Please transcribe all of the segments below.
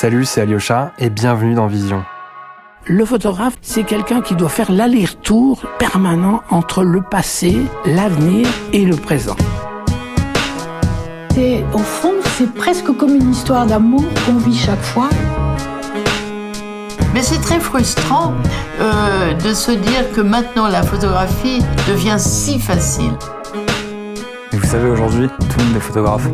Salut, c'est Alyosha et bienvenue dans Vision. Le photographe, c'est quelqu'un qui doit faire l'aller-retour permanent entre le passé, l'avenir et le présent. C'est, au fond, c'est presque comme une histoire d'amour qu'on vit chaque fois. Mais c'est très frustrant euh, de se dire que maintenant la photographie devient si facile. Et vous savez, aujourd'hui, tout le monde est photographe.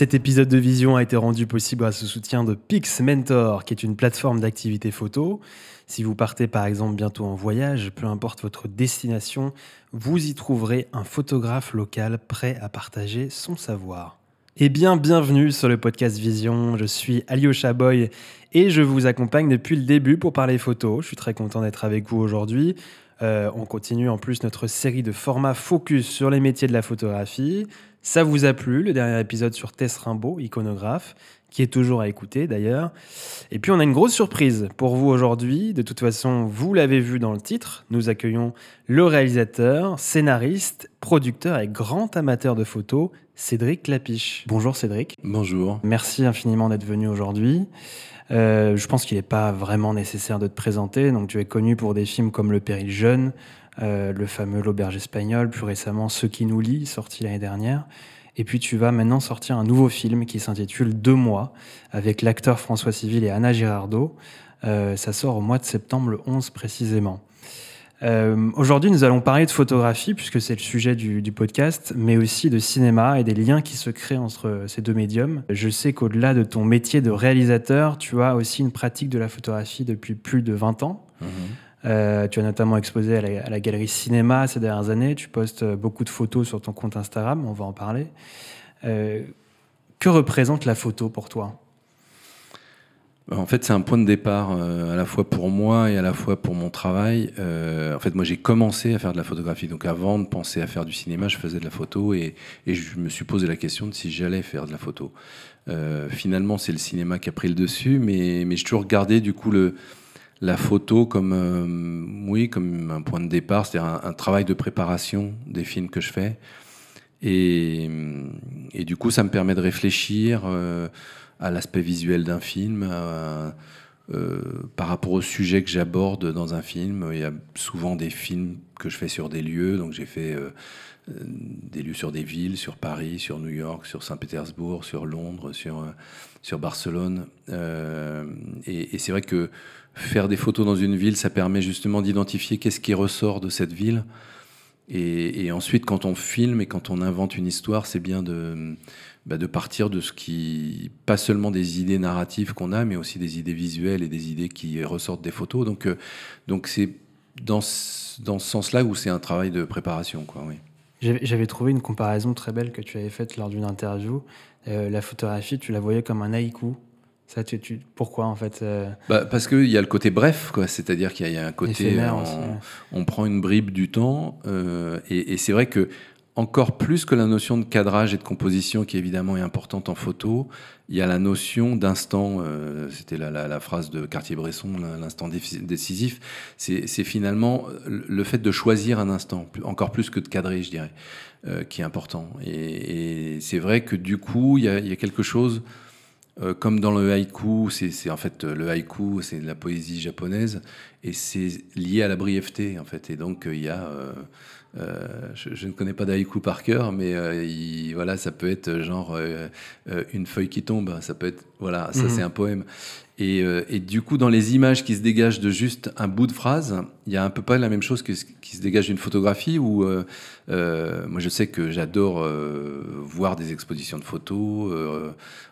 Cet épisode de Vision a été rendu possible grâce au soutien de Pix Mentor, qui est une plateforme d'activité photo. Si vous partez par exemple bientôt en voyage, peu importe votre destination, vous y trouverez un photographe local prêt à partager son savoir. Eh bien, bienvenue sur le podcast Vision. Je suis Alyosha Boy et je vous accompagne depuis le début pour parler photo. Je suis très content d'être avec vous aujourd'hui. Euh, on continue en plus notre série de formats focus sur les métiers de la photographie. Ça vous a plu, le dernier épisode sur Tess Rimbaud, iconographe, qui est toujours à écouter d'ailleurs. Et puis on a une grosse surprise pour vous aujourd'hui. De toute façon, vous l'avez vu dans le titre, nous accueillons le réalisateur, scénariste, producteur et grand amateur de photos, Cédric Lapiche. Bonjour Cédric. Bonjour. Merci infiniment d'être venu aujourd'hui. Euh, je pense qu'il n'est pas vraiment nécessaire de te présenter. Donc, tu es connu pour des films comme Le Péril Jeune, euh, le fameux L'Auberge espagnole, plus récemment Ceux qui nous lient, sorti l'année dernière. Et puis, tu vas maintenant sortir un nouveau film qui s'intitule Deux mois, avec l'acteur François Civil et Anna Girardot. Euh, ça sort au mois de septembre, le 11 précisément. Euh, aujourd'hui, nous allons parler de photographie, puisque c'est le sujet du, du, podcast, mais aussi de cinéma et des liens qui se créent entre ces deux médiums. Je sais qu'au-delà de ton métier de réalisateur, tu as aussi une pratique de la photographie depuis plus de 20 ans. Mmh. Euh, tu as notamment exposé à la, à la, galerie cinéma ces dernières années. Tu postes beaucoup de photos sur ton compte Instagram, on va en parler. Euh, que représente la photo pour toi? En fait, c'est un point de départ euh, à la fois pour moi et à la fois pour mon travail. Euh, en fait, moi, j'ai commencé à faire de la photographie. Donc, avant de penser à faire du cinéma, je faisais de la photo et, et je me suis posé la question de si j'allais faire de la photo. Euh, finalement, c'est le cinéma qui a pris le dessus, mais, mais j'ai toujours gardé du coup le, la photo comme, euh, oui, comme un point de départ, c'est-à-dire un, un, travail de préparation des films que je fais. Et, et du coup, ça me permet de réfléchir euh, à l'aspect visuel d'un film, euh, par rapport au sujet que j'aborde dans un film. Il y a souvent des films que je fais sur des lieux, donc j'ai fait euh, des lieux sur des villes, sur Paris, sur New York, sur Saint-Pétersbourg, sur Londres, sur, sur Barcelone. Euh, et, c'est vrai que faire des photos dans une ville, ça permet justement d'identifier qu'est-ce qui ressort de cette ville. Et, ensuite, quand on filme et quand on invente une histoire, c'est bien de, bah, de partir de ce qui, pas seulement des idées narratives qu'on a, mais aussi des idées visuelles et des idées qui ressortent des photos. Donc, euh, donc c'est dans, dans ce sens-là où c'est un travail de préparation, quoi. Oui. J'avais trouvé une comparaison très belle que tu avais faite lors d'une interview. Euh, la photographie, tu la voyais comme un haïku. Ça, tu, tu, pourquoi en fait euh... bah, Parce qu'il y a le côté bref, quoi. C'est-à-dire qu'il y, y, a un côté, on, aussi, ouais. on, prend une bribe du temps, euh, et, et c'est vrai que encore plus que la notion de cadrage et de composition qui évidemment est importante en photo, il y a la notion d'instant, euh, c'était la, phrase de Cartier-Bresson, l'instant décisif, c'est finalement le fait de choisir un instant, encore plus que de cadrer, je dirais, euh, qui est important. Et, c'est vrai que du coup, il y a, quelque chose, euh, comme dans le haïku, c'est en fait le haïku, c'est de la poésie japonaise, et c'est lié à la brièveté, en fait. Et donc, il y a je, je, ne connais pas d'haïku par cœur, mais euh, il, voilà, ça peut être genre euh, une feuille qui tombe. Ça peut être voilà, ça mmh. c'est un poème. Et, et, du coup, dans les images qui se dégagent de juste un bout de phrase, il y a un peu pas la même chose que ce qui se dégage d'une photographie. Où moi, je sais que j'adore voir des expositions de photos,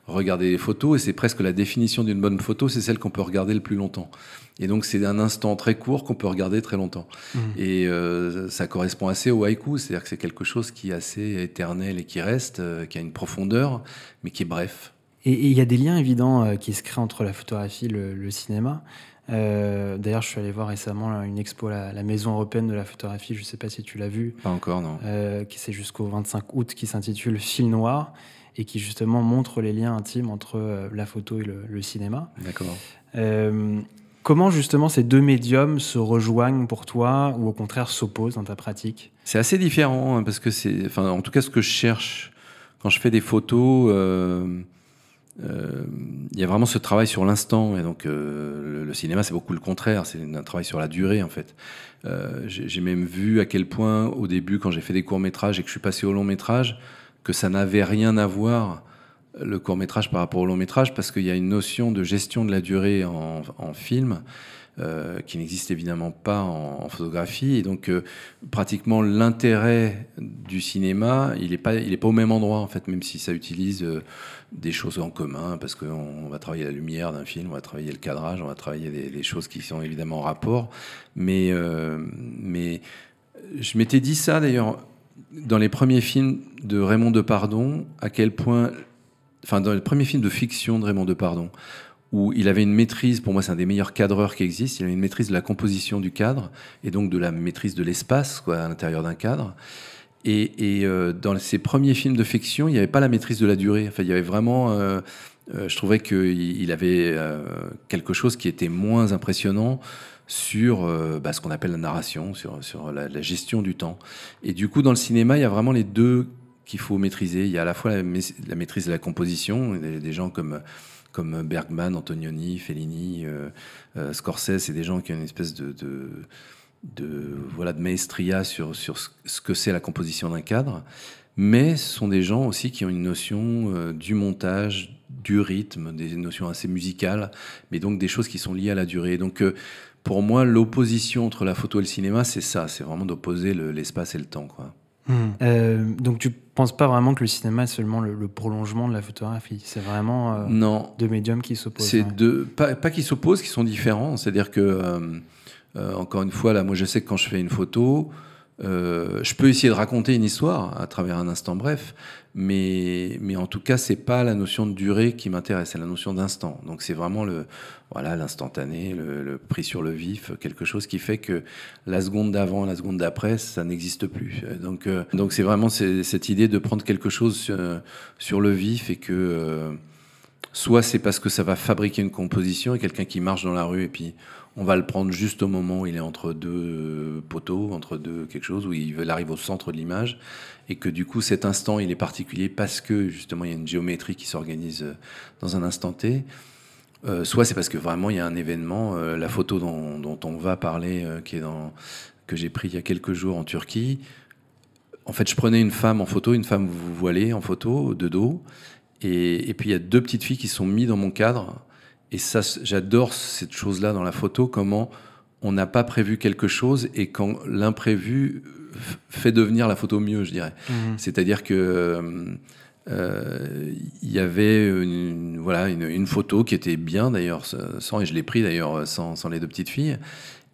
regarder les photos, et c'est presque la définition d'une bonne photo, c'est celle qu'on peut regarder le plus longtemps. Et donc c'est un instant très court qu'on peut regarder très longtemps. Mmh. Et euh, ça correspond assez au haïku, c'est-à-dire que c'est quelque chose qui est assez éternel et qui reste, euh, qui a une profondeur, mais qui est bref. Et il y a des liens évidents euh, qui se créent entre la photographie et le, le cinéma. Euh, D'ailleurs, je suis allé voir récemment une expo à la Maison européenne de la photographie, je ne sais pas si tu l'as vu. Pas encore, non. Euh, qui c'est jusqu'au 25 août, qui s'intitule Fil noir et qui justement montre les liens intimes entre la photo et le, le cinéma. D'accord. Comment justement ces deux médiums se rejoignent pour toi ou au contraire s'opposent dans ta pratique? C'est assez différent hein, parce que c'est, enfin, en tout cas, ce que je cherche quand je fais des photos, il y a vraiment ce travail sur l'instant. Et donc, euh, le, cinéma, c'est beaucoup le contraire. C'est un travail sur la durée, en fait. j'ai même vu à quel point, au début, quand j'ai fait des courts métrages et que je suis passé au long métrage, que ça n'avait rien à voir le court métrage par rapport au long métrage parce qu'il y a une notion de gestion de la durée en, film euh, qui n'existe évidemment pas en, photographie. Et donc euh, pratiquement l'intérêt du cinéma il n'est pas pas au même endroit en fait même si ça utilise euh, des choses en commun parce qu'on va travailler la lumière d'un film on va travailler le cadrage on va travailler des, choses qui sont évidemment en rapport. Mais mais je m'étais dit ça d'ailleurs dans les premiers films de Raymond Depardon à quel point enfin dans le premier film de fiction de Raymond Depardon, où il avait une maîtrise, pour moi c'est un des meilleurs cadreurs qui existent, il avait une maîtrise de la composition du cadre, et donc de la maîtrise de l'espace à l'intérieur d'un cadre. Et, euh, dans ses premiers films de fiction, il n'y avait pas la maîtrise de la durée. Enfin, il y avait vraiment... Euh, euh, je trouvais qu'il il avait quelque chose qui était moins impressionnant sur bah, ce qu'on appelle la narration, sur, la, gestion du temps. Et du coup, dans le cinéma, il y a vraiment les deux qu'il faut maîtriser. Il y a à la fois la, maîtrise de la composition, des, gens comme, comme Bergman, Antonioni, Fellini, euh, euh, Scorsese, c'est des gens qui ont une espèce de, voilà, de maestria sur, sur ce que c'est la composition d'un cadre. Mais ce sont des gens aussi qui ont une notion euh, du montage, du rythme, des notions assez musicales, mais donc des choses qui sont liées à la durée. Donc pour moi, l'opposition entre la photo et le cinéma, c'est ça, c'est vraiment d'opposer l'espace et le temps. Quoi. Hmm. Euh, donc tu penses pas vraiment que le cinéma est seulement le, prolongement de la photographie? C'est vraiment euh, non. deux médiums qui s'opposent. C'est deux, pas, pas qui s'opposent, qui sont différents. C'est-à-dire que, euh, encore une fois, là, moi je sais que quand je fais une photo, je peux essayer de raconter une histoire à travers un instant bref, mais, mais en tout cas, c'est pas la notion de durée qui m'intéresse, c'est la notion d'instant. Donc c'est vraiment le, voilà, l'instantané, le, prix sur le vif, quelque chose qui fait que la seconde d'avant, la seconde d'après, ça n'existe plus. Donc, euh, donc c'est vraiment cette idée de prendre quelque chose sur, le vif et que euh, soit c'est parce que ça va fabriquer une composition et quelqu'un qui marche dans la rue et puis on va le prendre juste au moment où il est entre deux poteaux, entre deux quelque chose, où il arrive au centre de l'image, et que du coup cet instant il est particulier parce que justement il y a une géométrie qui s'organise dans un instant T. Euh, soit c'est parce que vraiment il y a un événement, euh, la photo dont, on va parler, euh, que j'ai pris il y a quelques jours en Turquie. En fait, je prenais une femme en photo, une femme voilée en photo, de dos, et, puis il y a deux petites filles qui sont mises dans mon cadre. Et ça, j'adore cette chose-là dans la photo, comment on n'a pas prévu quelque chose et quand l'imprévu fait devenir la photo mieux, je dirais. Mmh. C'est-à-dire que euh, il y avait une, voilà, une, photo qui était bien d'ailleurs, sans, et je l'ai pris d'ailleurs sans, sans, les deux petites filles.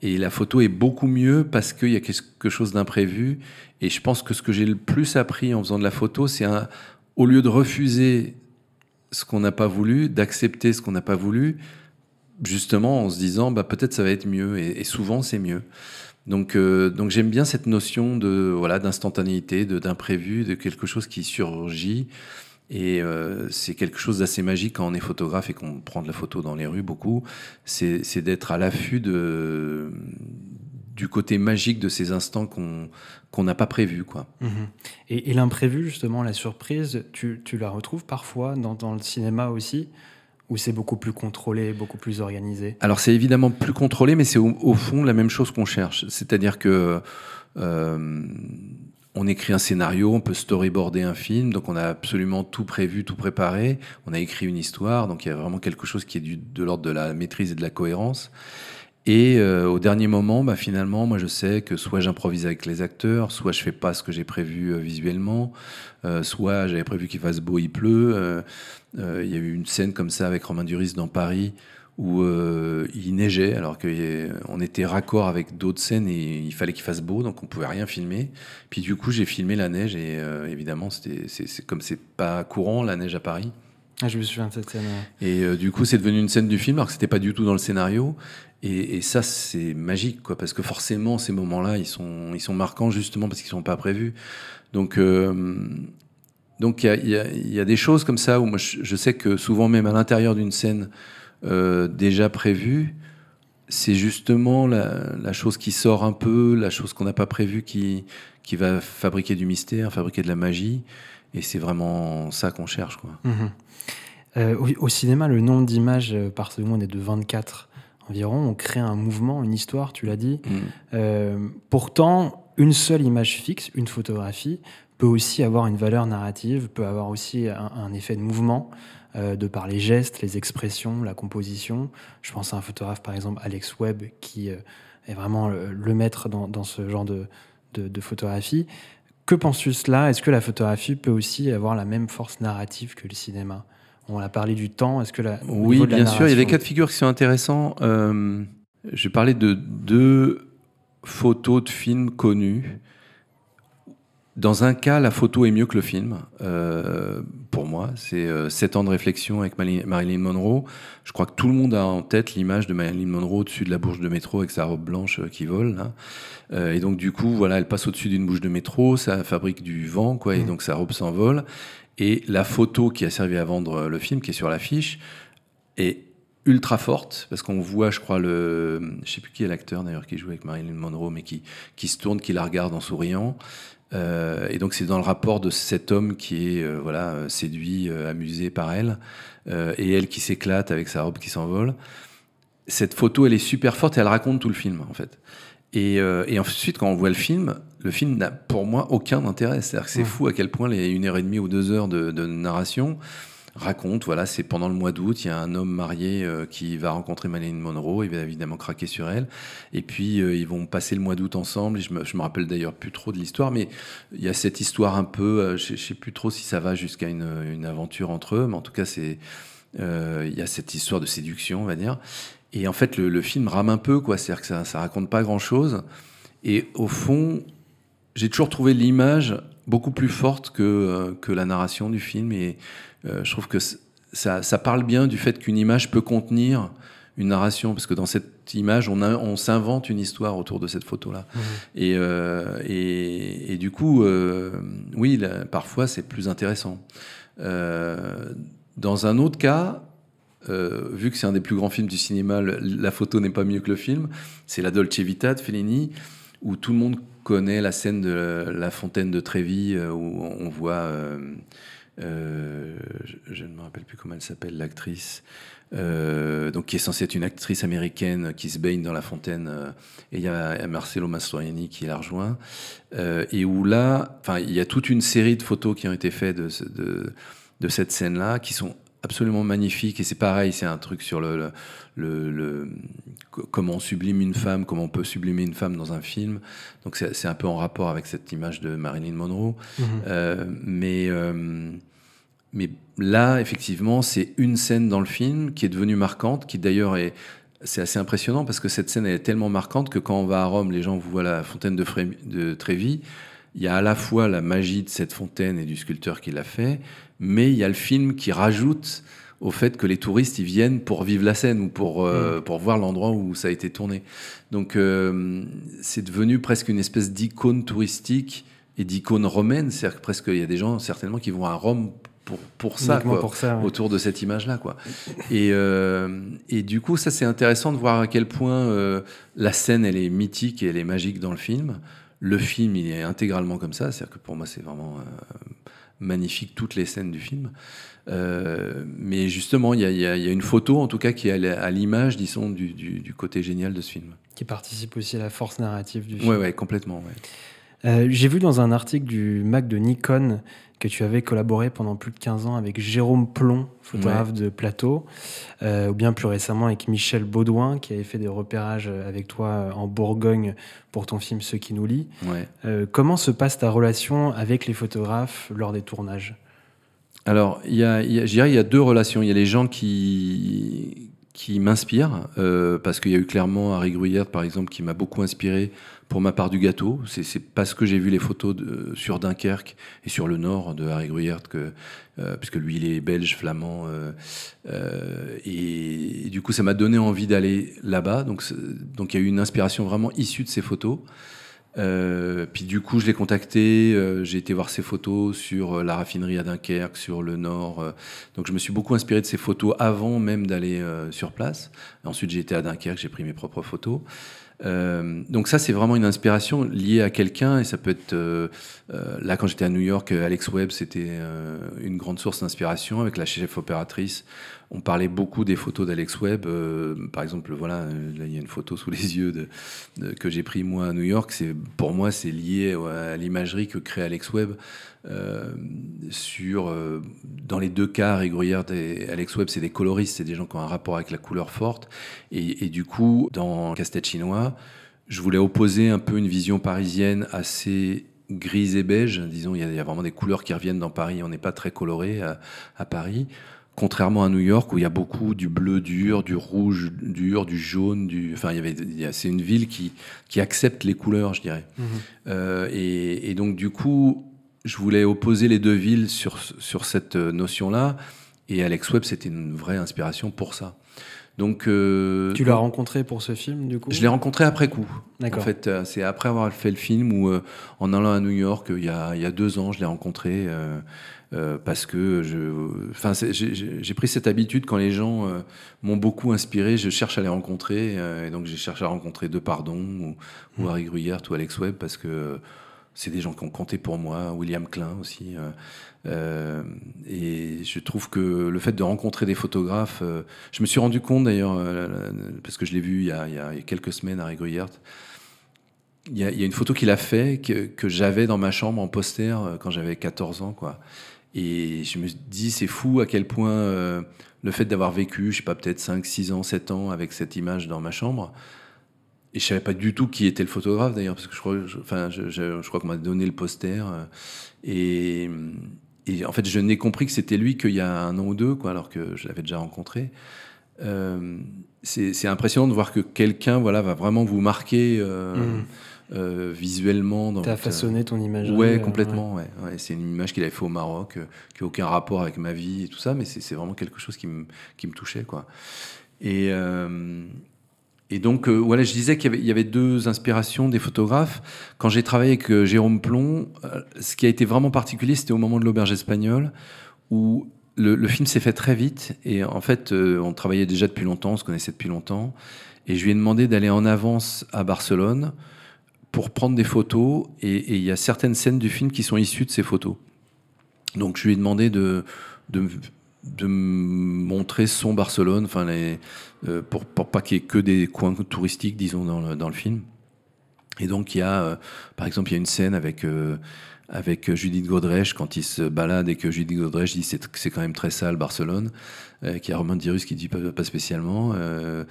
Et la photo est beaucoup mieux parce qu'il y a quelque chose d'imprévu. Et je pense que ce que j'ai le plus appris en faisant de la photo, c'est au lieu de refuser ce qu'on n'a pas voulu, d'accepter ce qu'on n'a pas voulu, justement en se disant bah, peut-être ça va être mieux. Et, souvent c'est mieux. Donc, euh, donc j'aime bien cette notion de voilà d'instantanéité, d'imprévu, de quelque chose qui surgit. Et euh, c'est quelque chose d'assez magique quand on est photographe et qu'on prend de la photo dans les rues beaucoup. C'est d'être à l'affût de du côté magique de ces instants qu'on n'a pas prévu quoi. Mhm. Et, et l'imprévu justement, la surprise, tu, tu la retrouves parfois dans, dans le cinéma aussi ou c'est beaucoup plus contrôlé, beaucoup plus organisé? Alors c'est évidemment plus contrôlé, mais c'est au, fond la même chose qu'on cherche. C'est-à-dire que euh, on écrit un scénario, on peut storyboarder un film, donc on a absolument tout prévu, tout préparé. On a écrit une histoire, donc il y a vraiment quelque chose qui est du, de l'ordre de la maîtrise et de la cohérence. Et euh, au dernier moment, bah, finalement, moi je sais que soit j'improvise avec les acteurs, soit je fais pas ce que j'ai prévu euh, visuellement, euh, soit j'avais prévu qu'il fasse beau, il pleut. Il y a eu une scène comme ça avec Romain Duris dans Paris où il neigeait alors qu'on était raccord avec d'autres scènes et il fallait qu'il fasse beau, donc on pouvait rien filmer. Puis du coup, j'ai filmé la neige et évidemment, c'était c'est comme c'est pas courant la neige à Paris. Ah, je me souviens de cette scène. Et du coup, c'est devenu une scène du film, alors que c'était pas du tout dans le scénario. Et, ça, c'est magique, quoi, parce que forcément, ces moments-là, ils sont, ils sont marquants justement parce qu'ils sont pas prévus. Donc, euh, donc il y a, y a, des choses comme ça où moi, je, sais que souvent, même à l'intérieur d'une scène euh, déjà prévue, c'est justement la, chose qui sort un peu, la chose qu'on n'a pas prévue qui, qui va fabriquer du mystère, fabriquer de la magie. Et c'est vraiment ça qu'on cherche. Quoi. Mhm. Euh, au, cinéma, le nombre d'images euh, par seconde est de 24 environ. On crée un mouvement, une histoire, tu l'as dit. Mhm. Euh, pourtant, une seule image fixe, une photographie, peut aussi avoir une valeur narrative, peut avoir aussi un effet de mouvement. Euh, de par les gestes, les expressions, la composition. Je pense à un photographe, par exemple, Alex Webb, qui est vraiment le, maître dans, ce genre de, photographie. Que penses-tu de cela? Est-ce que la photographie peut aussi avoir la même force narrative que le cinéma? On a parlé du temps. Est-ce que la oui, bien sûr. Il y a des cas de figure qui sont intéressants. Euh, je parlais de deux photos de films connus dans un cas, la photo est mieux que le film, euh, pour moi. C'est euh, 7 ans de réflexion avec Marilyn Monroe. Je crois que tout le monde a en tête l'image de Marilyn Monroe au-dessus de la bouche de métro avec sa robe blanche euh, qui vole. Euh, et donc, du coup, voilà, elle passe au-dessus d'une bouche de métro, ça fabrique du vent, quoi, et mmh. donc sa robe s'envole. Et la photo qui a servi à vendre le film, qui est sur l'affiche, est ultra forte parce qu'on voit je crois le je sais plus qui est l'acteur d'ailleurs qui joue avec Marilyn Monroe mais qui qui se tourne qui la regarde en souriant euh, et donc c'est dans le rapport de cet homme qui est euh, voilà séduit, euh, amusé par elle, et elle qui s'éclate avec sa robe qui s'envole. Cette photo, elle est super forte et elle raconte tout le film en fait. Et, et ensuite, quand on voit le film, le film n'a pour moi aucun intérêt. C'est-à-dire que c'est fou à quel point les une heure et demie ou deux heures de, de narration raconte, voilà, c'est pendant le mois d'août, il y a un homme marié euh, qui va rencontrer Marilyn Monroe, il va évidemment craquer sur elle, et puis euh, ils vont passer le mois d'août ensemble, je me, me rappelle d'ailleurs plus trop de l'histoire, mais il y a cette histoire un peu, euh, je, ne sais plus trop si ça va jusqu'à une, une, aventure entre eux, mais en tout cas c'est, il y a cette histoire de séduction, on va dire, et en fait le, film rame un peu, quoi, c'est-à-dire que ça, ça raconte pas grand-chose, et au fond, j'ai toujours trouvé l'image beaucoup plus forte que, que la narration du film, et euh, je trouve que ça, ça, parle bien du fait qu'une image peut contenir une narration, parce que dans cette image, on, on s'invente une histoire autour de cette photo-là. Mmh. Et, euh, et, et, du coup, euh, oui, parfois c'est plus intéressant. Euh, dans un autre cas, euh, vu que c'est un des plus grands films du cinéma, la photo n'est pas mieux que le film, c'est La Dolce Vita de Fellini, où tout le monde connaît la scène de la fontaine de Trévi, où on voit euh, je, ne me rappelle plus comment elle s'appelle, l'actrice. Euh, donc qui est censée être une actrice américaine qui se baigne dans la fontaine. Euh, et il y a Marcelo Mastroianni qui la rejoint. et où là, il y a toute une série de photos qui ont été faites de cette scène-là, qui sont absolument magnifiques. Et c'est pareil, c'est un truc sur le, le, le, comment on sublime une femme, comment on peut sublimer une femme dans un film. Donc c'est un peu en rapport avec cette image de Marilyn Monroe. Mhm. Euh, mais, euh, mais là, effectivement, c'est une scène dans le film qui est devenue marquante, qui d'ailleurs est c'est assez impressionnant parce que cette scène est tellement marquante que quand on va à Rome, les gens voient la fontaine de, de Trévi. Il y a à la fois la magie de cette fontaine et du sculpteur qui l'a fait, mais il y a le film qui rajoute au fait que les touristes ils viennent pour vivre la scène ou pour euh, mm. pour voir l'endroit où ça a été tourné. Donc euh, c'est devenu presque une espèce d'icône touristique et d'icône romaine, c'est-à-dire que presque il y a des gens certainement qui vont à Rome pour, pour ça, quoi, pour ça autour de cette image-là. Quoi. Et, euh, et du coup, ça c'est intéressant de voir à quel point la scène elle est mythique et elle est magique dans le film. Le film il est intégralement comme ça, c'est-à-dire que pour moi c'est vraiment magnifique toutes les scènes du film. Euh, mais justement, il y, a une photo, en tout cas, qui est à l'image, disons, du, côté génial de ce film. Qui participe aussi à la force narrative du film. Oui, ouais, complètement. Euh, j'ai vu dans un article du Mac de Nikon que tu avais collaboré pendant plus de 15 ans avec Jérôme Plon, photographe de plateau, euh, ou bien plus récemment avec Michel Baudouin, qui avait fait des repérages avec toi en Bourgogne pour ton film Ceux qui nous lient. comment se passe ta relation avec les photographes lors des tournages? Alors, il y a, il y a deux relations. Il y a les gens qui, qui m'inspirent, euh, parce qu'il y a eu clairement Harry Gruyère, par exemple, qui m'a beaucoup inspiré pour ma part du gâteau. C'est parce que j'ai vu les photos sur Dunkerque et sur le nord de Harry Gruyère, que, euh, puisque lui, il est belge, flamand, euh, euh et, et, du coup, ça m'a donné envie d'aller là-bas. Donc, donc, il y a eu une inspiration vraiment issue de ces photos. Puis du coup, je l'ai contacté, j'ai été voir ses photos sur la raffinerie à Dunkerque, sur le Nord. donc je me suis beaucoup inspiré de ses photos avant même d'aller sur place. Ensuite, j'ai été à Dunkerque, j'ai pris mes propres photos. Donc ça, c'est vraiment une inspiration liée à quelqu'un et ça peut être là quand j'étais à New York, Alex Webb, c'était une grande source d'inspiration avec la chef opératrice on parlait beaucoup des photos d'Alex Webb. Euh, par exemple, voilà, euh, il y a une photo sous les yeux de, que j'ai pris moi à New York. C'est pour moi, c'est lié à l'imagerie que crée Alex Webb. Euh, sur, dans les deux cas, Gruyère et Alex Webb, c'est des coloristes, c'est des gens qui ont un rapport avec la couleur forte. Et, du coup, dans Casse-tête chinois, je voulais opposer un peu une vision parisienne assez grise et beige. Disons, il y, a, vraiment des couleurs qui reviennent dans Paris. On n'est pas très coloré à Paris Contrairement à New York où il y a beaucoup du bleu dur, du rouge dur, du jaune, du. Enfin, il y avait. C'est une ville qui qui accepte les couleurs, je dirais. Mhm. Euh, et, et, donc du coup, je voulais opposer les deux villes sur sur cette notion-là. Et Alex Webb, c'était une vraie inspiration pour ça. Donc, euh, tu l'as rencontré pour ce film, du coup? Je l'ai rencontré après coup. En fait, euh, c'est après avoir fait le film où, euh, en allant à New York, il y a, il y a deux ans, je l'ai rencontré. Euh, parce que je, enfin, j'ai pris cette habitude quand les gens euh, m'ont beaucoup inspiré, je cherche à les rencontrer, euh, et donc j'ai cherché à rencontrer De Pardon ou, ou, mmh. Harry Gruyère ou Alex Webb parce que c'est des gens qui ont compté pour moi, William Klein aussi. et je trouve que le fait de rencontrer des photographes, je me suis rendu compte d'ailleurs, parce que je l'ai vu il y, a, il y, a, quelques semaines, Harry Gruyère, il y, a, il y a une photo qu'il a fait que, que j'avais dans ma chambre en poster quand j'avais 14 ans, quoi. Et je me dis, c'est fou à quel point euh, le fait d'avoir vécu, je sais pas, peut-être 5, 6 ans, 7 ans avec cette image dans ma chambre, et je savais pas du tout qui était le photographe d'ailleurs, parce que je crois, enfin, je, je, crois qu'on m'a donné le poster. Euh, et, en fait, je n'ai compris que c'était lui qu'il y a un an ou deux, quoi, alors que je l'avais déjà rencontré. Euh, c'est impressionnant de voir que quelqu'un voilà, va vraiment vous marquer. Mmh. Euh, visuellement. Tu as façonné ton image. Ouais, euh, complètement. Ouais. ouais. c'est une image qu'il avait fait au Maroc, euh, qui n'a aucun rapport avec ma vie et tout ça, mais c'est vraiment quelque chose qui me, qui me touchait. Quoi. Et, et donc, voilà, je disais qu'il y, y, avait deux inspirations des photographes. Quand j'ai travaillé avec Jérôme Plomb, ce qui a été vraiment particulier, c'était au moment de l'auberge espagnole, où le, le film s'est fait très vite. Et en fait, on travaillait déjà depuis longtemps, on se connaissait depuis longtemps. Et je lui ai demandé d'aller en avance à Barcelone pour prendre des photos et il y a certaines scènes du film qui sont issues de ces photos. Donc je lui ai demandé de, de, de montrer son Barcelone, enfin les, euh, pour, pour pas qu'il y ait que des coins touristiques, disons, dans le, dans le film. Et donc il y a, euh, par exemple, il y a une scène avec euh, avec Judith Godrèche quand il se balade et que Judith Godrèche dit c'est c'est quand même très sale Barcelone, euh, qui a Romain Dirus qui dit pas, spécialement. Euh,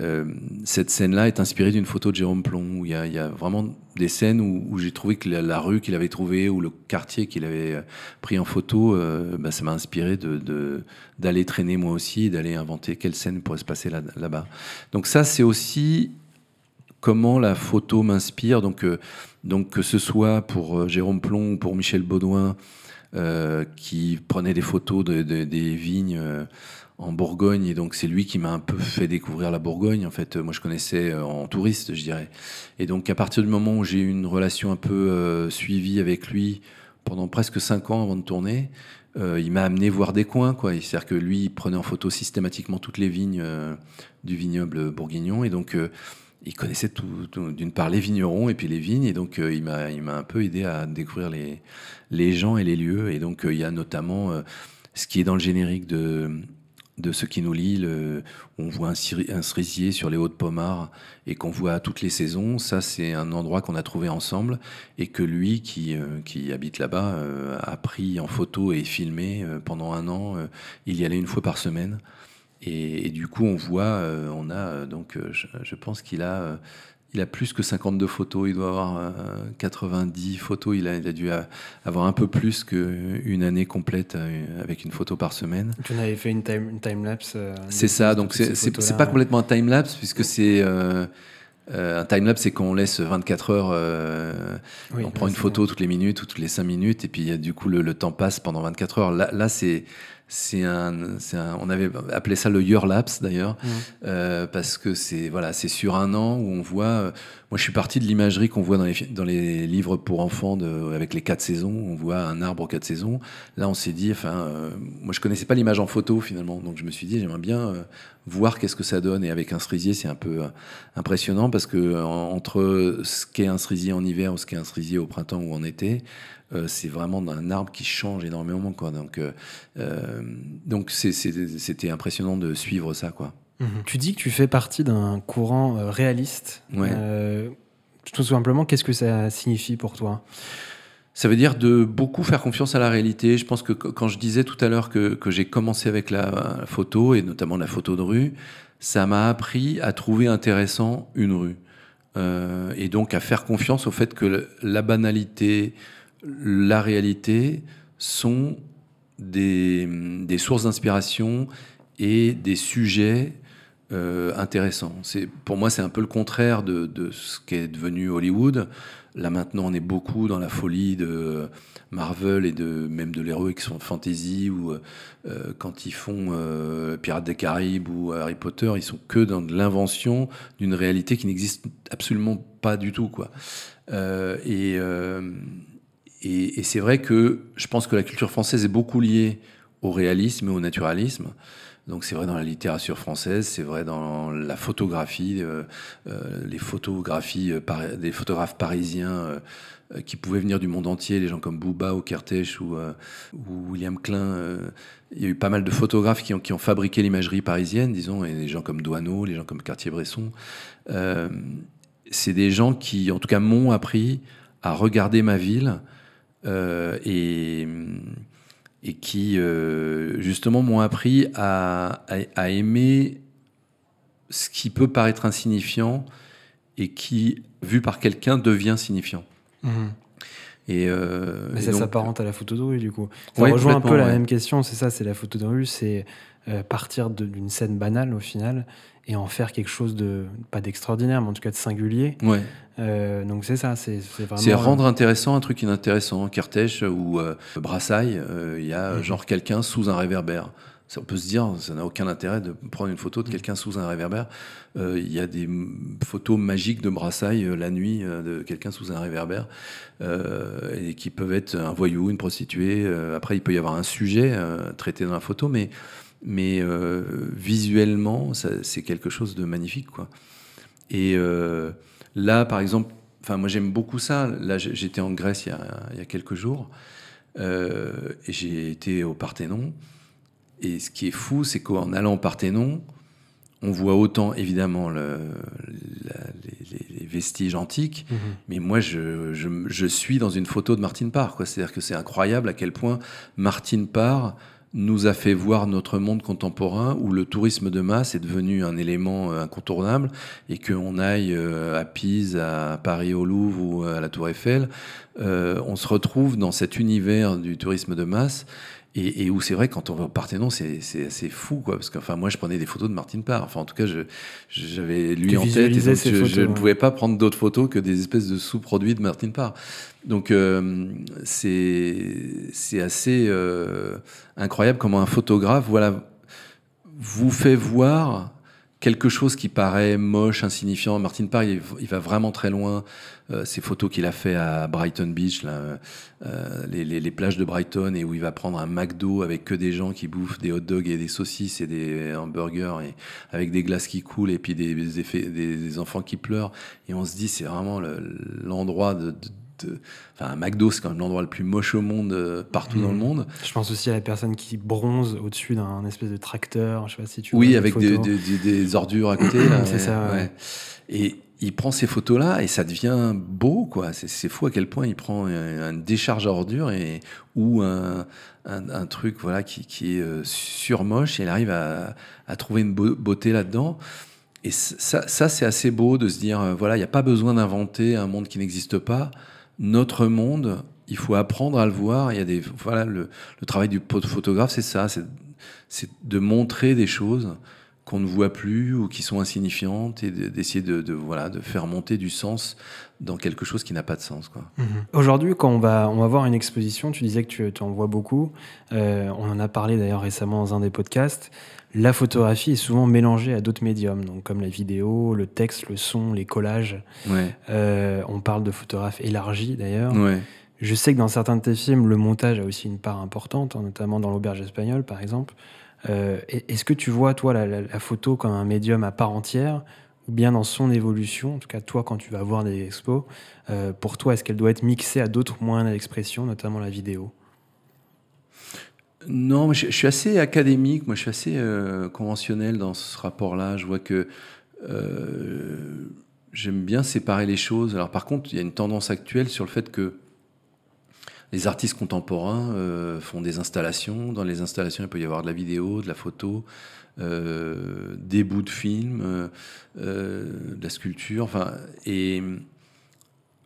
euh, cette scène-là est inspirée d'une photo de Jérôme Plomb où il y a, y vraiment des scènes où, j'ai trouvé que la, rue qu'il avait trouvée ou le quartier qu'il avait pris en photo, bah, ça m'a inspiré d'aller traîner moi aussi d'aller inventer quelle scène pourrait se passer là, là-bas. Donc ça c'est aussi comment la photo m'inspire. Donc donc que ce soit pour euh, Jérôme Plomb ou pour Michel Baudouin, euh, qui prenait des photos de, des vignes euh, en Bourgogne, et donc c'est lui qui m'a un peu fait découvrir la Bourgogne. En fait, moi je connaissais en touriste, je dirais. Et donc à partir du moment où j'ai eu une relation un peu suivie avec lui pendant presque cinq ans avant de tourner, il m'a amené voir des coins, quoi. C'est-à-dire que lui, il prenait en photo systématiquement toutes les vignes du vignoble bourguignon, et donc il connaissait tout, d'une part les vignerons et puis les vignes, et donc euh, il m'a un peu aidé à découvrir les gens et les lieux, et donc euh, il y a notamment euh, ce qui est dans le générique de ce qui nous lie, on voit un, cerisier sur les hauts de et qu'on voit à toutes les saisons. Ça, c'est un endroit qu'on a trouvé ensemble et que lui, qui habite là-bas, a pris en photo et filmé pendant un an. il y allait une fois par semaine. Et, du coup, on voit, euh, on a euh, donc, euh, je, pense qu'il a, il a plus que 52 photos. Il doit avoir 90 photos. Il a, il a dû avoir un peu plus qu'une année complète avec une photo par semaine. Tu en avais fait une time, time lapse. c'est ça. Donc c'est pas complètement un time lapse puisque c'est un time lapse, c'est qu'on laisse 24 heures. on prend une photo toutes les minutes ou toutes les 5 minutes et puis du coup le, le temps passe pendant 24 heures. Là, là c'est c'est un, un, on avait appelé ça le year lapse d'ailleurs, mmh. euh, parce que c'est voilà, c'est sur un an où on voit. Euh, moi, je suis parti de l'imagerie qu'on voit dans les, dans les livres pour enfants de, avec les quatre saisons. On voit un arbre aux quatre saisons. Là, on s'est dit, enfin, euh, moi, je connaissais pas l'image en photo finalement, donc je me suis dit, j'aimerais bien voir qu'est-ce que ça donne. Et avec un cerisier, c'est un peu impressionnant parce que entre ce qu'est un cerisier en hiver ou ce qu'est un cerisier au printemps ou en été, euh, c'est vraiment un arbre qui change énormément. Quoi. Donc, euh, euh, donc c'était impressionnant de suivre ça. Quoi. Mhm. Tu dis que tu fais partie d'un courant réaliste. tout simplement, qu'est-ce que ça signifie pour toi? Ça veut dire de beaucoup faire confiance à la réalité. Je pense que quand je disais tout à l'heure que, que j'ai commencé avec la, photo, et notamment la photo de rue, ça m'a appris à trouver intéressant une rue. et donc à faire confiance au fait que la banalité, la réalité sont des, sources d'inspiration et des sujets euh, intéressants. pour moi, c'est un peu le contraire de, ce qu'est devenu Hollywood. Là maintenant, on est beaucoup dans la folie de Marvel et de même de l'héroïque fantasy ou euh, quand ils font euh, Pirates des Caraïbes ou Harry Potter, ils sont que dans l'invention d'une réalité qui n'existe absolument pas du tout, quoi. et et, c'est vrai que je pense que la culture française est beaucoup liée au réalisme et au naturalisme. Donc c'est vrai dans la littérature française, c'est vrai dans la photographie, euh, euh, les photographies euh, des photographes parisiens qui pouvaient venir du monde entier, les gens comme Bouba ou Kertész ou, William Klein. il y a eu pas mal de photographes qui ont, fabriqué l'imagerie parisienne, disons, et des gens comme Douaneau, les gens comme Cartier-Bresson. c'est des gens qui, en tout cas, m'ont appris à regarder ma ville et, et qui, euh, justement, m'ont appris à, à, aimer ce qui peut paraître insignifiant et qui, vu par quelqu'un, devient signifiant. Mhm. Et euh, Mais ça s'apparente à la photo de rue, du coup. Ça rejoint un peu la même question, c'est ça, c'est la photo de rue, c'est partir d'une scène banale au final et en faire quelque chose de, pas d'extraordinaire, mais en tout cas de singulier. Ouais. Euh, donc c'est ça, c'est vraiment. C'est rendre intéressant un truc inintéressant. Kertész ou euh, Brassailles, euh, il y a mhm. genre quelqu'un sous un réverbère. Ça, on peut se dire, ça n'a aucun intérêt de prendre une photo de mhm. quelqu'un sous un réverbère. Il y a des photos magiques de Brassailles la nuit de quelqu'un sous un réverbère et qui peuvent être un voyou, une prostituée. après, il peut y avoir un sujet traité dans la photo, mais mais euh, visuellement, c'est quelque chose de magnifique, quoi. Et euh, là, par exemple, moi j'aime beaucoup ça. Là, j'étais en Grèce il y a, il y a quelques jours, euh, et j'ai été au Parthénon. Et ce qui est fou, c'est qu'en allant au Parthénon, on voit autant évidemment le, les, vestiges antiques, mhm. mais moi je, je, je, suis dans une photo de Martine Parr. C'est-à-dire que c'est incroyable à quel point Martine Parr nous a fait voir notre monde contemporain où le tourisme de masse est devenu un élément euh, incontournable et qu'on aille euh, à Pise, à Paris au Louvre ou à la Tour Eiffel, euh, on se retrouve dans cet univers du tourisme de masse et, où c'est vrai, quand on va au Parthénon, c'est assez fou, quoi. Parce que, enfin, moi, je prenais des photos de Martine Parr. Enfin, en tout cas, j'avais lui en tête. Et je, ne pouvais pas prendre d'autres photos que des espèces de sous-produits de Martine Parr. Donc, euh, c'est assez euh, incroyable comment un photographe, voilà, vous fait voir quelque chose qui paraît moche, insignifiant. Martin Parr, il, va vraiment très loin. Euh, ces photos qu'il a fait à Brighton Beach, euh, les, plages de Brighton, et où il va prendre un McDo avec que des gens qui bouffent des hot dogs et des saucisses et des hamburgers, et avec des glaces qui coulent, et puis des, enfants qui pleurent. Et on se dit, c'est vraiment l'endroit de Enfin, un McDo, c'est quand même l'endroit le plus moche au monde, euh, partout dans le mmh. monde. Je pense aussi à la personne qui bronze au-dessus d'un espèce de tracteur, je sais pas si tu Oui, avec des, des, ordures à côté. c'est ça, ouais. Et il prend ces photos-là et ça devient beau, quoi. C'est fou à quel point il prend une décharge à ordures et, ou un, un, truc voilà, qui, qui est euh, surmoche et il arrive à, à trouver une beauté là-dedans. Et ça, ça c'est assez beau de se dire, euh, voilà, il n'y a pas besoin d'inventer un monde qui n'existe pas notre monde, il faut apprendre à le voir. Il y a des, voilà, le, travail du photographe, c'est ça, c'est de montrer des choses qu'on ne voit plus ou qui sont insignifiantes et d'essayer de, voilà, de faire monter du sens dans quelque chose qui n'a pas de sens. Quoi. Mhm. Aujourd'hui, quand on va, on va voir une exposition, tu disais que tu, en vois beaucoup, euh, on en a parlé d'ailleurs récemment dans un des podcasts, la photographie est souvent mélangée à d'autres médiums, donc comme la vidéo, le texte, le son, les collages. Euh, on parle de photographe élargi d'ailleurs. Je sais que dans certains de tes films, le montage a aussi une part importante, hein, notamment dans l'auberge espagnole par exemple. Euh, est-ce que tu vois, toi, la, photo comme un médium à part entière ou bien dans son évolution, en tout cas toi quand tu vas voir des expos, euh, pour toi est-ce qu'elle doit être mixée à d'autres moyens d'expression, notamment la vidéo? Non, je, suis assez académique, moi je suis assez euh, conventionnel dans ce rapport-là. Je vois que j'aime bien séparer les choses. Alors par contre, il y a une tendance actuelle sur le fait que les artistes contemporains euh, font des installations. Dans les installations, il peut y avoir de la vidéo, de la photo, euh, des bouts de film, euh, de la sculpture. Enfin, et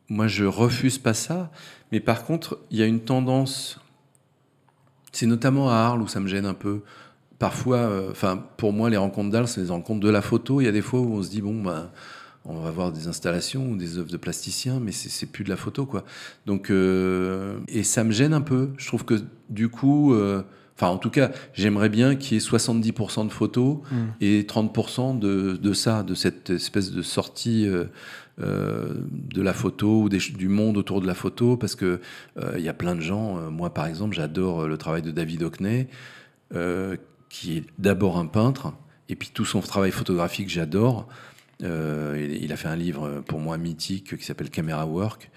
moi, je refuse pas ça. Mais par contre, il y a une tendance. C'est notamment à Arles où ça me gêne un peu. Parfois, enfin, pour moi, les rencontres d'Arles, c'est les rencontres de la photo. Il y a des fois où on se dit bon, bah on va voir des installations ou des œuvres de plasticiens, mais c'est plus de la photo, quoi. Donc, euh, et ça me gêne un peu. Je trouve que du coup, euh, enfin, en tout cas, j'aimerais bien qu'il y ait 70% de photos mm. et 30% de, ça, de cette espèce de sortie. Euh, de la photo ou du monde autour de la photo parce que il y a plein de gens moi par exemple j'adore le travail de David Hockney qui est d'abord un peintre et puis tout son travail photographique j'adore euh, il a fait un livre pour moi mythique qui s'appelle Camera Work,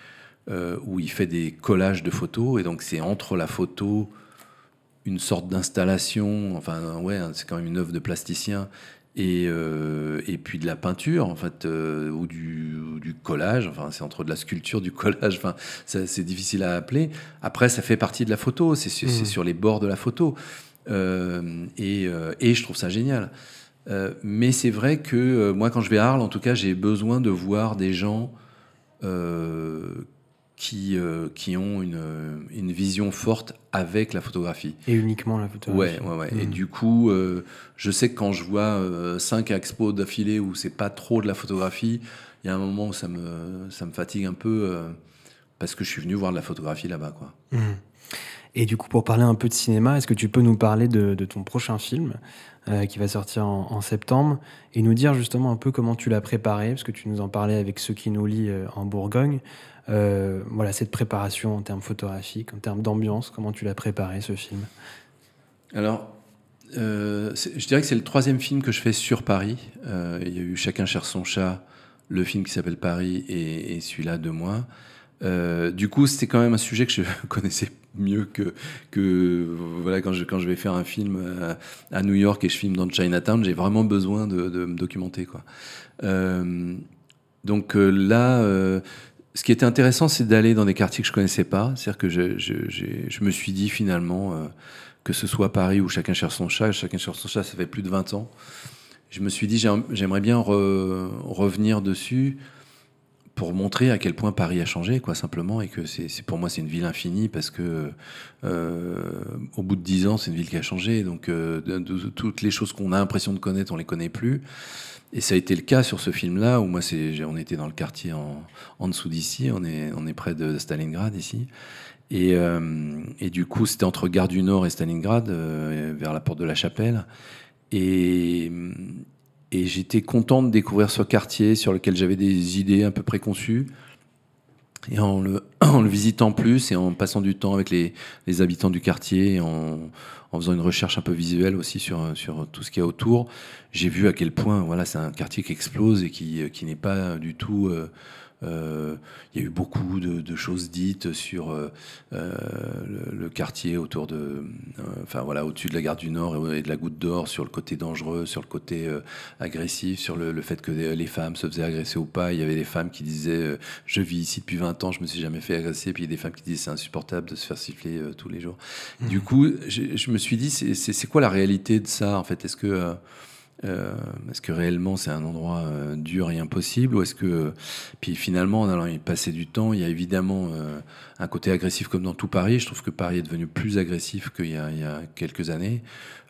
euh, où il fait des collages de photos. Et donc c'est entre la photo, une sorte d'installation, enfin ouais, c'est quand même une œuvre de plasticien, et, euh, et puis de la peinture, en fait, ou du, du, collage. Enfin, c'est entre de la sculpture, du collage. Enfin, c'est difficile à appeler. Après, ça fait partie de la photo. C'est sur, mmh. sur les bords de la photo. et, et, je trouve ça génial. Euh, mais c'est vrai que euh, moi, quand je vais à Arles, en tout cas, j'ai besoin de voir des gens euh, qui, qui ont une, une, vision forte avec la photographie. Et uniquement la photographie. Ouais, ouais, ouais. Et mmh. du coup, je sais que quand je vois cinq expos d'affilée où c'est pas trop de la photographie, il y a un moment où ça me, ça me fatigue un peu parce que je suis venu voir de la photographie là-bas. quoi. Mmh. Et du coup, pour parler un peu de cinéma, est-ce que tu peux nous parler de, ton prochain film euh, qui va sortir en, septembre, et nous dire justement un peu comment tu l'as préparé, parce que tu nous en parlais avec ceux qui nous lit euh, en Bourgogne. Euh, voilà, cette préparation en termes photographiques, en termes d'ambiance, comment tu l'as préparé ce film? Alors, je dirais que c'est le troisième film que je fais sur Paris. il y a eu Chacun cherche son chat, le film qui s'appelle Paris, et, et celui-là de moi. du coup, c'était quand même un sujet que je connaissais mieux que, que voilà, quand, je, quand je vais faire un film à, New York et je filme dans Chinatown, j'ai vraiment besoin de, de, me documenter. Quoi. Euh, donc euh, là, euh, ce qui était intéressant, c'est d'aller dans des quartiers que je connaissais pas. C'est-à-dire que je, je, je, me suis dit finalement, que ce soit Paris ou Chacun cherche son chat, Chacun cherche son chat, ça fait plus de 20 ans. Je me suis dit, j'aimerais bien revenir dessus pour montrer à quel point Paris a changé, quoi, simplement, et que c'est pour moi c'est une ville infinie parce que euh, au bout de dix ans, c'est une ville qui a changé. Donc euh, toutes les choses qu'on a l'impression de connaître, on les connaît plus. Et ça a été le cas sur ce film-là où moi, c'est, on était dans le quartier en, en dessous d'ici, on est, on est près de Stalingrad ici. Et, euh, et du coup, c'était entre Gare du Nord et Stalingrad, vers la porte de la Chapelle. Et, et j'étais content de découvrir ce quartier sur lequel j'avais des idées un peu préconçues. Et en le, visitant plus et en passant du temps avec les, habitants du quartier, et en, faisant une recherche un peu visuelle aussi sur, tout ce qu'il y a autour, j'ai vu à quel point voilà, c'est un quartier qui explose et qui, qui n'est pas du tout euh, euh, il y a eu beaucoup de, choses dites sur euh, euh, le, quartier autour de, enfin voilà, au-dessus de la gare du Nord et de la Goutte d'Or, sur le côté dangereux, sur le côté agressif, sur le, fait que les femmes se faisaient agresser ou pas. Il y avait des femmes qui disaient Je vis ici depuis 20 ans, je me suis jamais fait agresser. Puis il y a des femmes qui disaient C'est insupportable de se faire siffler tous les jours. Mmh. Du coup, je, me suis dit C'est quoi la réalité de ça en fait? Est-ce que est-ce que réellement c'est un endroit dur et impossible ou est-ce que puis finalement en allant y passer du temps il y a évidemment un côté agressif comme dans tout Paris je trouve que Paris est devenu plus agressif qu'il y, a, quelques années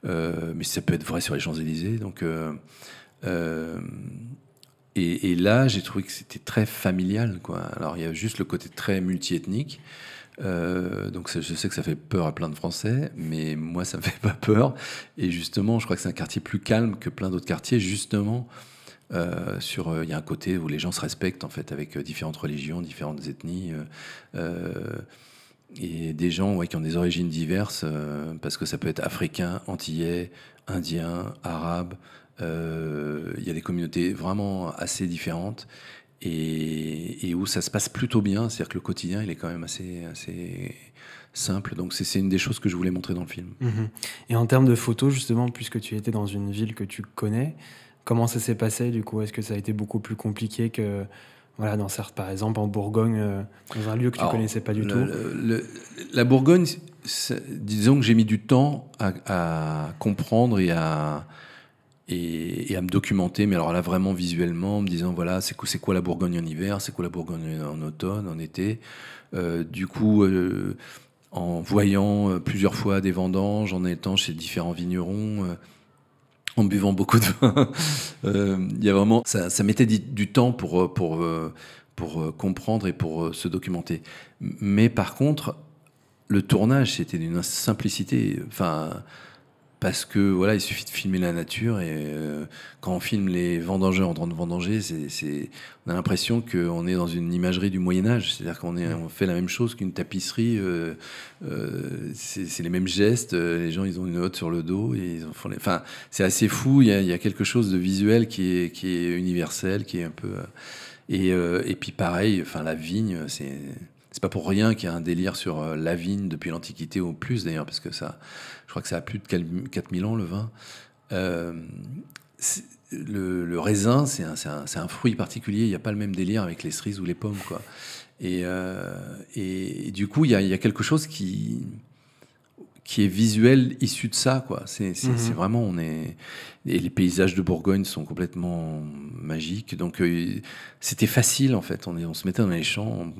mais ça peut être vrai sur les Champs-Élysées donc et, là, j'ai trouvé que c'était très familial. Quoi. Alors, il y a juste le côté très multiethnique. Euh, donc, je sais que ça fait peur à plein de Français, mais moi, ça me fait pas peur. Et justement, je crois que c'est un quartier plus calme que plein d'autres quartiers, justement. Euh, sur, euh, il y a un côté où les gens se respectent en fait avec différentes religions, différentes ethnies et des gens qui ont des origines diverses parce que ça peut être africain, antillais, indien, arabe, il y a des communautés vraiment assez différentes et, où ça se passe plutôt bien. C'est-à-dire que le quotidien, il est quand même assez, assez simple. Donc c'est une des choses que je voulais montrer dans le film. Mhm. Et en termes de photos, justement, puisque tu étais dans une ville que tu connais, comment ça s'est passé du coup? Est-ce que ça a été beaucoup plus compliqué que voilà, dans certes, par exemple, en Bourgogne, euh, dans un lieu que tu ne connaissais pas du tout? La Bourgogne, disons que j'ai mis du temps à comprendre et à, et, à me documenter, mais alors là vraiment visuellement, en me disant voilà, c'est quoi, la Bourgogne en hiver, c'est quoi la Bourgogne en automne, en été. Euh, du coup, euh, en voyant euh, plusieurs fois des vendanges, en étant chez différents vignerons, en buvant beaucoup de vin, il y a vraiment, ça, ça mettait du temps pour, pour, pour comprendre et pour se documenter. Mais par contre, le tournage, c'était d'une simplicité. Enfin, parce que voilà, il suffit de filmer la nature et euh, quand on filme les vendangeurs en train de vendanger, c'est, on a l'impression qu'on est dans une imagerie du Moyen Âge, c'est-à-dire qu'on est, on fait la même chose qu'une tapisserie, euh, euh, c'est, les mêmes gestes, les gens ils ont une hotte sur le dos et ils font les... enfin c'est assez fou, il y, a, il y, a, quelque chose de visuel qui est, qui est universel, qui est un peu et, et puis pareil, enfin la vigne, c'est c'est pas pour rien qu'il y a un délire sur la vigne depuis l'Antiquité au plus d'ailleurs, parce que ça, crois que ça a plus de 4000 ans, le vin. Euh, le, raisin, c'est un, un, fruit particulier. Il n'y a pas le même délire avec les cerises ou les pommes. Quoi. Et, euh, et, du coup, il y, a, il y, a, quelque chose qui, qui est visuel issu de ça. Quoi. C'est, mhm. vraiment, on est, et les paysages de Bourgogne sont complètement magiques. Donc euh, c'était facile en fait. On, on, se mettait dans les champs,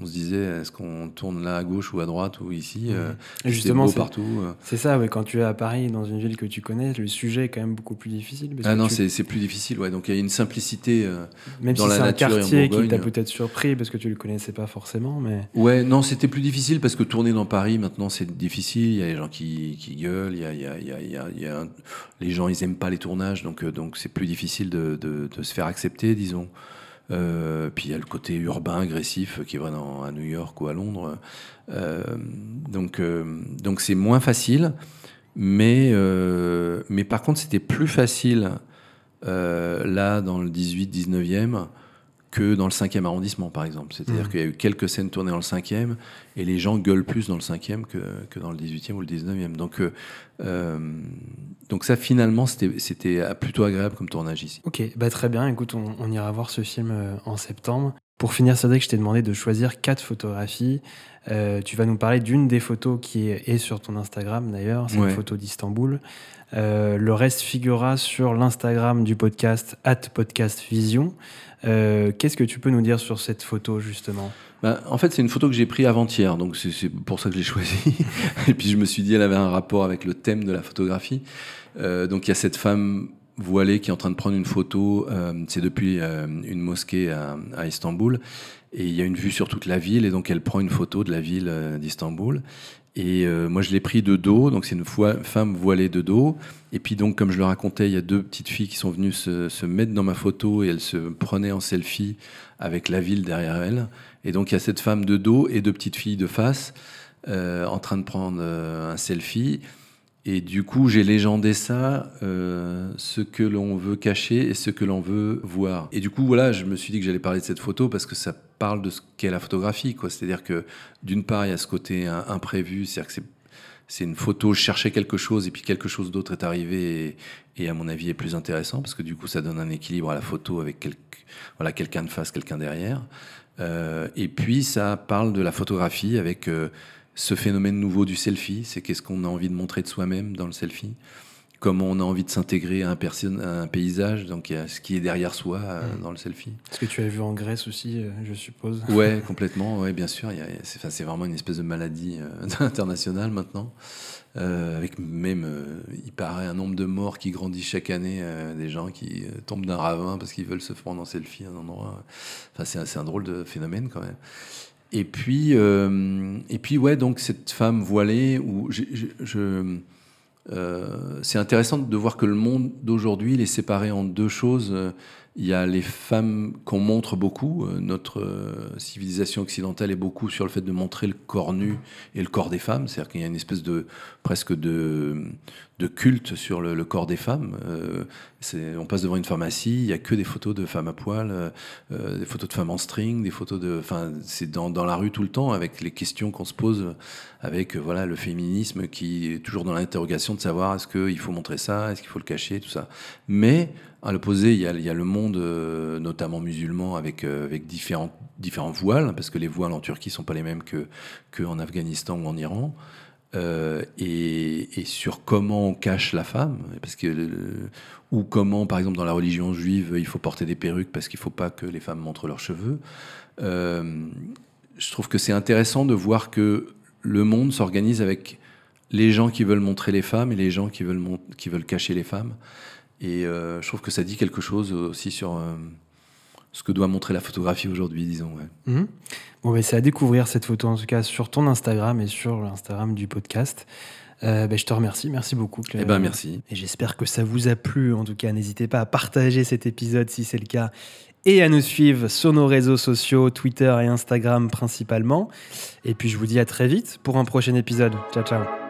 on, se disait est-ce qu'on tourne là à gauche ou à droite ou ici. Euh, et justement, c'est partout. Euh. C'est ça. Ouais, quand tu es à Paris, dans une ville que tu connais, le sujet est quand même beaucoup plus difficile. ah non, c'est plus difficile. Ouais. Donc il y a une simplicité même dans si c'est un quartier qui t'a peut-être surpris parce que tu le connaissais pas forcément, mais. Ouais, non, c'était plus difficile parce que tourner dans Paris maintenant c'est difficile. Il y a les gens qui, qui gueulent, il y a, il y a, il y a, il y a les gens ils aiment pas les tournages, donc euh, donc c'est plus difficile de, se faire accepter, disons. Euh, puis il y a le côté urbain agressif qui va dans, à New York ou à Londres. Euh, donc donc c'est moins facile, mais mais par contre c'était plus facile là dans le 18-19e que dans le 5e arrondissement, par exemple. C'est-à-dire mmh. qu'il y a eu quelques scènes tournées dans le 5e, et les gens gueulent plus dans le 5e que, que dans le 18e ou le 19e. Donc, euh, euh, donc ça, finalement, c'était plutôt agréable comme tournage ici. Ok, bah très bien. Écoute, on, ira voir ce film euh, en septembre. Pour finir, Cédric, je t'ai demandé de choisir quatre photographies. tu vas nous parler d'une des photos qui est, sur ton Instagram, d'ailleurs. C'est une photo d'Istanbul. le reste figurera sur l'Instagram du podcast, at Podcast Vision. Euh, qu'est-ce que tu peux nous dire sur cette photo justement? Bah, En fait, c'est une photo que j'ai prise avant-hier, donc c'est pour ça que je l'ai choisie. Et puis je me suis dit, elle avait un rapport avec le thème de la photographie. Euh, donc il y a cette femme voilée qui est en train de prendre une photo. Euh, c'est depuis une mosquée à, Istanbul. Et il y a une vue sur toute la ville, et donc elle prend une photo de la ville d'Istanbul. Et euh, moi, je l'ai pris de dos, donc c'est une femme voilée de dos. Et puis donc, comme je le racontais, il y a deux petites filles qui sont venues se, mettre dans ma photo et elles se prenaient en selfie avec la ville derrière elles. Et donc, il y a cette femme de dos et deux petites filles de face euh, en train de prendre euh, un selfie. Et du coup, j'ai légendé ça, euh, ce que l'on veut cacher et ce que l'on veut voir. Et du coup, voilà, je me suis dit que j'allais parler de cette photo parce que ça parle de ce qu'est la photographie. C'est-à-dire que d'une part, il y a ce côté imprévu, c'est-à-dire que c'est une photo, je cherchais quelque chose et puis quelque chose d'autre est arrivé et, à mon avis est plus intéressant parce que du coup ça donne un équilibre à la photo avec voilà, quelqu'un de face, quelqu'un derrière. Euh, et puis ça parle de la photographie avec euh, ce phénomène nouveau du selfie, c'est qu'est-ce qu'on a envie de montrer de soi-même dans le selfie? comment on a envie de s'intégrer à, un, paysage, donc a ce qui est derrière soi mm. dans le selfie? Ce que tu as vu en Grèce aussi, je suppose? Ouais, complètement, ouais, bien sûr. C'est vraiment une espèce de maladie internationale maintenant. Euh, avec même, euh, il paraît, un nombre de morts qui grandit chaque année, euh, des gens qui tombent d'un ravin parce qu'ils veulent se prendre en selfie à un endroit. Enfin, c'est un, drôle de phénomène quand même. Et puis, et puis ouais, donc cette femme voilée, où je, c'est intéressant de voir que le monde d'aujourd'hui, il est séparé en deux choses. Il y a les femmes qu'on montre beaucoup. Euh, notre euh, civilisation occidentale est beaucoup sur le fait de montrer le corps nu et le corps des femmes. C'est-à-dire qu'il y a une espèce de presque de, culte sur le, corps des femmes. Euh, on passe devant une pharmacie, il n'y a que des photos de femmes à poil, des photos de femmes en string, des photos de. Enfin, c'est dans, dans, la rue tout le temps avec les questions qu'on se pose, avec voilà le féminisme qui est toujours dans l'interrogation de savoir est-ce qu'il faut montrer ça, est-ce qu'il faut le cacher, tout ça. Mais à l'opposé, il, y a, le monde, euh, notamment musulman, avec, euh, avec différents, différents voiles, parce que les voiles en Turquie ne sont pas les mêmes qu'en Afghanistan ou en Iran. Euh, et, et, sur comment on cache la femme, parce que, ou comment, par exemple, dans la religion juive, il faut porter des perruques parce qu'il ne faut pas que les femmes montrent leurs cheveux. je trouve que c'est intéressant de voir que le monde s'organise avec les gens qui veulent montrer les femmes et les gens qui veulent, qui veulent cacher les femmes. Et euh, je trouve que ça dit quelque chose aussi sur euh, ce que doit montrer la photographie aujourd'hui, disons. Mhm. Bon, mais c'est à découvrir cette photo, en tout cas, sur ton Instagram et sur l'Instagram du podcast. Euh, ben, je te remercie, merci beaucoup. Claire. Eh ben, merci. Et j'espère que ça vous a plu. En tout cas, n'hésitez pas à partager cet épisode si c'est le cas et à nous suivre sur nos réseaux sociaux, Twitter et Instagram principalement. Et puis je vous dis à très vite pour un prochain épisode. Ciao, ciao.